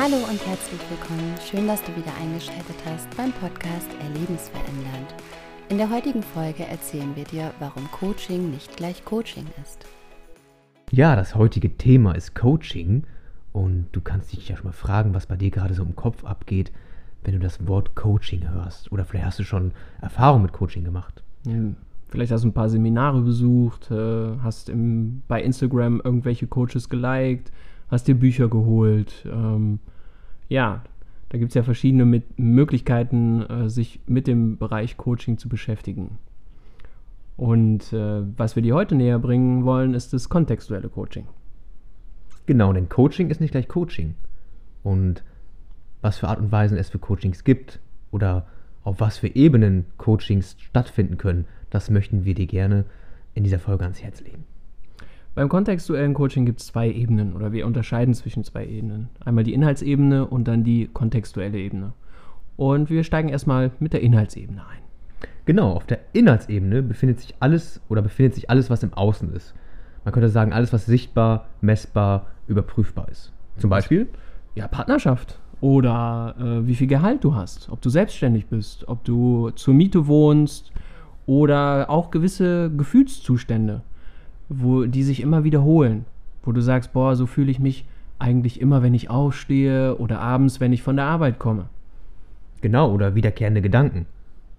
Hallo und herzlich willkommen. Schön, dass du wieder eingeschaltet hast beim Podcast Erlebensverändernd. In der heutigen Folge erzählen wir dir, warum Coaching nicht gleich Coaching ist. Ja, das heutige Thema ist Coaching und du kannst dich ja schon mal fragen, was bei dir gerade so im Kopf abgeht, wenn du das Wort Coaching hörst. Oder vielleicht hast du schon Erfahrung mit Coaching gemacht. Ja, vielleicht hast du ein paar Seminare besucht, äh, hast im, bei Instagram irgendwelche Coaches geliked, hast dir Bücher geholt. Ähm, ja, da gibt es ja verschiedene mit Möglichkeiten, äh, sich mit dem Bereich Coaching zu beschäftigen. Und äh, was wir dir heute näher bringen wollen, ist das kontextuelle Coaching. Genau, denn Coaching ist nicht gleich Coaching. Und was für Art und Weisen es für Coachings gibt oder auf was für Ebenen Coachings stattfinden können, das möchten wir dir gerne in dieser Folge ans Herz legen. Beim kontextuellen Coaching gibt es zwei Ebenen oder wir unterscheiden zwischen zwei Ebenen. Einmal die Inhaltsebene und dann die kontextuelle Ebene. Und wir steigen erstmal mit der Inhaltsebene ein. Genau, auf der Inhaltsebene befindet sich alles oder befindet sich alles, was im Außen ist. Man könnte sagen, alles, was sichtbar, messbar, überprüfbar ist. Zum Beispiel? Ja, Partnerschaft. Oder äh, wie viel Gehalt du hast, ob du selbstständig bist, ob du zur Miete wohnst oder auch gewisse Gefühlszustände wo die sich immer wiederholen, wo du sagst, boah, so fühle ich mich eigentlich immer, wenn ich aufstehe oder abends, wenn ich von der Arbeit komme. Genau, oder wiederkehrende Gedanken.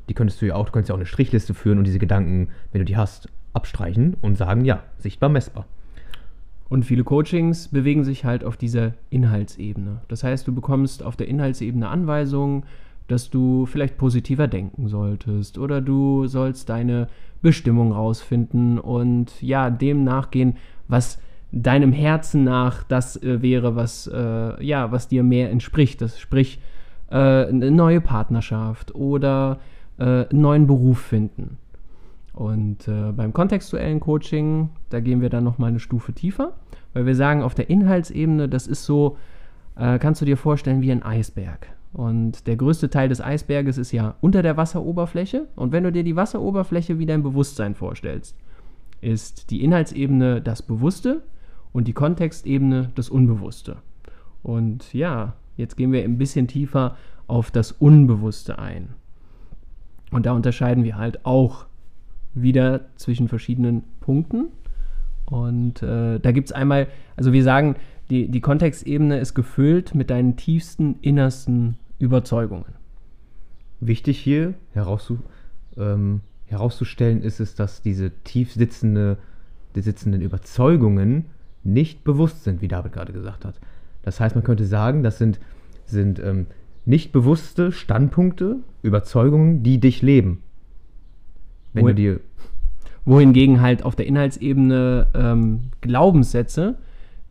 Die könntest du ja auch, du könntest ja auch eine Strichliste führen und diese Gedanken, wenn du die hast, abstreichen und sagen, ja, sichtbar messbar. Und viele Coachings bewegen sich halt auf dieser Inhaltsebene. Das heißt, du bekommst auf der Inhaltsebene Anweisungen, dass du vielleicht positiver denken solltest oder du sollst deine Bestimmung rausfinden und ja, dem nachgehen, was deinem Herzen nach das äh, wäre, was äh, ja, was dir mehr entspricht. Das sprich äh, eine neue Partnerschaft oder äh, einen neuen Beruf finden. Und äh, beim kontextuellen Coaching, da gehen wir dann noch mal eine Stufe tiefer, weil wir sagen, auf der Inhaltsebene, das ist so, äh, kannst du dir vorstellen wie ein Eisberg. Und der größte Teil des Eisberges ist ja unter der Wasseroberfläche. Und wenn du dir die Wasseroberfläche wie dein Bewusstsein vorstellst, ist die Inhaltsebene das Bewusste und die Kontextebene das Unbewusste. Und ja, jetzt gehen wir ein bisschen tiefer auf das Unbewusste ein. Und da unterscheiden wir halt auch wieder zwischen verschiedenen Punkten. Und äh, da gibt es einmal, also wir sagen, die, die Kontextebene ist gefüllt mit deinen tiefsten, innersten Überzeugungen. Wichtig hier herauszu, ähm, herauszustellen ist es, dass diese tief sitzende, die sitzenden Überzeugungen nicht bewusst sind, wie David gerade gesagt hat. Das heißt, man könnte sagen, das sind, sind ähm, nicht bewusste Standpunkte, Überzeugungen, die dich leben. Wenn Wohin, du dir wohingegen halt auf der Inhaltsebene ähm, Glaubenssätze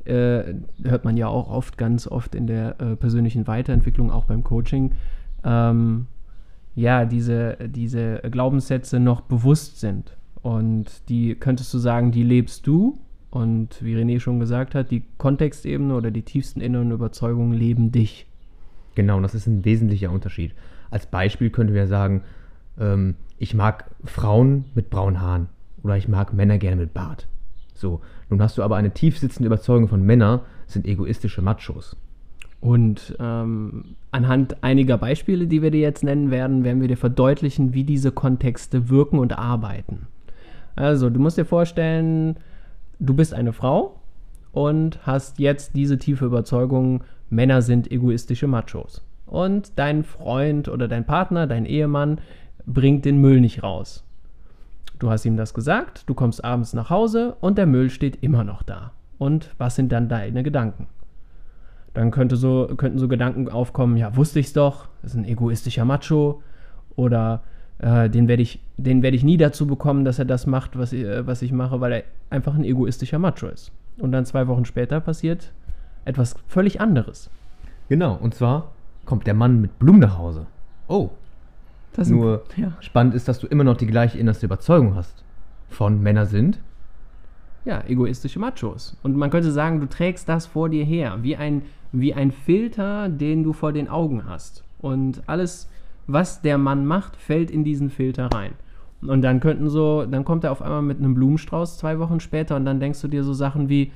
äh, hört man ja auch oft, ganz oft in der äh, persönlichen Weiterentwicklung, auch beim Coaching, ähm, ja, diese, diese Glaubenssätze noch bewusst sind. Und die könntest du sagen, die lebst du. Und wie René schon gesagt hat, die Kontextebene oder die tiefsten inneren Überzeugungen leben dich. Genau, das ist ein wesentlicher Unterschied. Als Beispiel könnten wir sagen, ähm, ich mag Frauen mit braunen Haaren oder ich mag Männer gerne mit Bart. So, nun hast du aber eine tief sitzende Überzeugung von Männer sind egoistische Machos. Und ähm, anhand einiger Beispiele, die wir dir jetzt nennen werden, werden wir dir verdeutlichen, wie diese Kontexte wirken und arbeiten. Also, du musst dir vorstellen, du bist eine Frau und hast jetzt diese tiefe Überzeugung, Männer sind egoistische Machos. Und dein Freund oder dein Partner, dein Ehemann, bringt den Müll nicht raus. Du hast ihm das gesagt, du kommst abends nach Hause und der Müll steht immer noch da. Und was sind dann deine Gedanken? Dann könnte so, könnten so Gedanken aufkommen, ja, wusste ich's doch, das ist ein egoistischer Macho. Oder äh, den werde ich, werd ich nie dazu bekommen, dass er das macht, was, äh, was ich mache, weil er einfach ein egoistischer Macho ist. Und dann zwei Wochen später passiert etwas völlig anderes. Genau, und zwar kommt der Mann mit Blumen nach Hause. Oh, das Nur ja. spannend ist, dass du immer noch die gleiche innerste Überzeugung hast. Von Männer sind. Ja, egoistische Machos. Und man könnte sagen, du trägst das vor dir her, wie ein, wie ein Filter, den du vor den Augen hast. Und alles, was der Mann macht, fällt in diesen Filter rein. Und dann könnten so, dann kommt er auf einmal mit einem Blumenstrauß zwei Wochen später und dann denkst du dir so Sachen wie,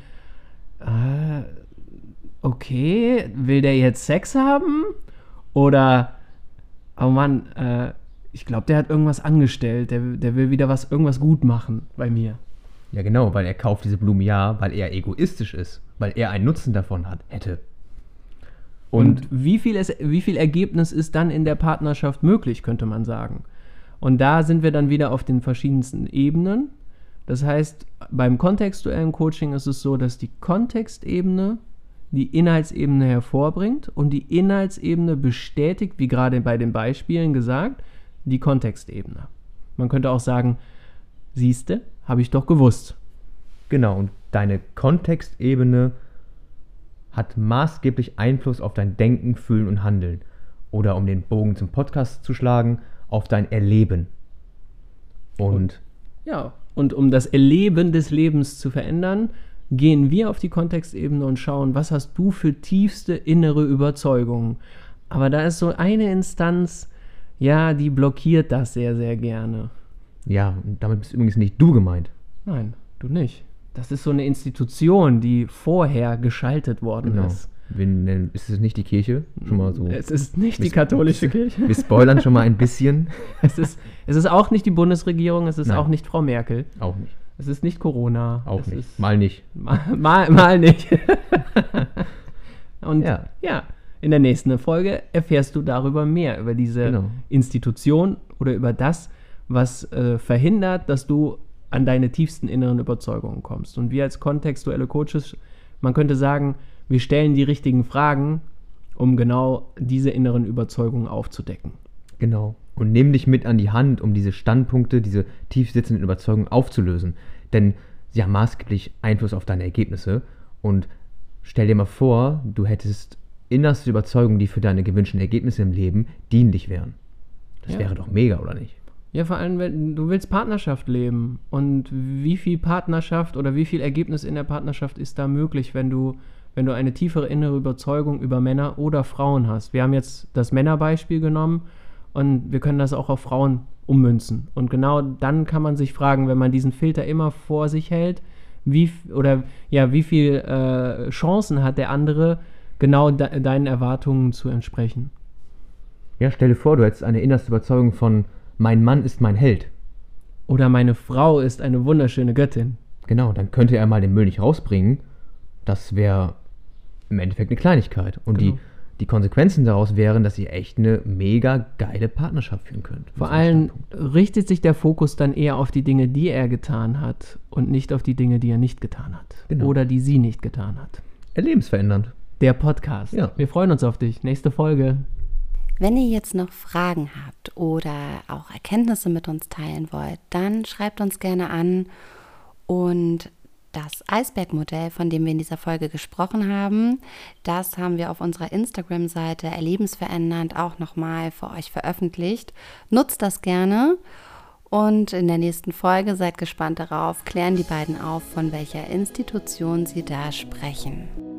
äh, okay, will der jetzt Sex haben? Oder, oh Mann, äh, ich glaube, der hat irgendwas angestellt, der, der will wieder was, irgendwas gut machen bei mir. Ja, genau, weil er kauft diese Blumen ja, weil er egoistisch ist, weil er einen Nutzen davon hat, hätte. Und, wie, viel es, wie viel Ergebnis ist dann in der Partnerschaft möglich, könnte man sagen. Und da sind wir dann wieder auf den verschiedensten Ebenen. Das heißt, beim kontextuellen Coaching ist es so, dass die Kontextebene die Inhaltsebene hervorbringt und die Inhaltsebene bestätigt, wie gerade bei den Beispielen gesagt, die Kontextebene. Man könnte auch sagen, siehste, habe ich doch gewusst. Genau, und deine Kontextebene hat maßgeblich Einfluss auf dein Denken, Fühlen und Handeln. Oder um den Bogen zum Podcast zu schlagen, auf dein Erleben. Und, und ja, und um das Erleben des Lebens zu verändern, gehen wir auf die Kontextebene und schauen, was hast du für tiefste innere Überzeugungen. Aber da ist so eine Instanz, ja, die blockiert das sehr, sehr gerne. Ja, und damit bist übrigens nicht du gemeint. Nein, du nicht. Das ist so eine Institution, die vorher geschaltet worden genau. ist. Wir ist es nicht die Kirche? Schon mal so. Es ist nicht die katholische Kirche. Wir spoilern schon mal ein bisschen. es, ist, es ist auch nicht die Bundesregierung, es ist Nein. auch nicht Frau Merkel. Auch nicht. Es ist nicht Corona. Auch es nicht. Ist, mal nicht. Mal, mal, mal nicht. Und ja. ja. in der nächsten Folge erfährst du darüber mehr, über diese genau. Institution oder über das, was äh, verhindert, dass du an deine tiefsten inneren Überzeugungen kommst. Und wir als kontextuelle Coaches, man könnte sagen, wir stellen die richtigen Fragen, um genau diese inneren Überzeugungen aufzudecken. Genau. Und nimm dich mit an die Hand, um diese Standpunkte, diese tief sitzenden Überzeugungen aufzulösen. Denn sie haben maßgeblich Einfluss auf deine Ergebnisse. Und stell dir mal vor, du hättest innerste Überzeugungen, die für deine gewünschten Ergebnisse im Leben dienlich wären. Das ja. wäre doch mega, oder nicht? Ja, vor allem, wenn du willst Partnerschaft leben. Und wie viel Partnerschaft oder wie viel Ergebnis in der Partnerschaft ist da möglich, wenn du, wenn du eine tiefere innere Überzeugung über Männer oder Frauen hast? Wir haben jetzt das Männerbeispiel genommen und wir können das auch auf Frauen ummünzen. Und genau dann kann man sich fragen, wenn man diesen Filter immer vor sich hält, wie oder ja, wie viel äh, Chancen hat der andere, genau de deinen Erwartungen zu entsprechen? Ja, stell dir vor, du hättest eine innerste Überzeugung von mein Mann ist mein Held. Oder meine Frau ist eine wunderschöne Göttin. Genau, dann könnte er mal den Müll nicht rausbringen. Das wäre im Endeffekt eine Kleinigkeit. Und genau. die, die Konsequenzen daraus wären, dass ihr echt eine mega geile Partnerschaft führen könnt. Vor allem richtet sich der Fokus dann eher auf die Dinge, die er getan hat und nicht auf die Dinge, die er nicht getan hat. Genau. Oder die sie nicht getan hat. Erlebensverändernd. Der Podcast. Ja. Wir freuen uns auf dich. Nächste Folge. Wenn ihr jetzt noch Fragen habt oder auch Erkenntnisse mit uns teilen wollt, dann schreibt uns gerne an. Und das Eisbergmodell, von dem wir in dieser Folge gesprochen haben, das haben wir auf unserer Instagram-Seite Erlebensverändernd auch nochmal für euch veröffentlicht. Nutzt das gerne. Und in der nächsten Folge, seid gespannt darauf, klären die beiden auf, von welcher Institution sie da sprechen.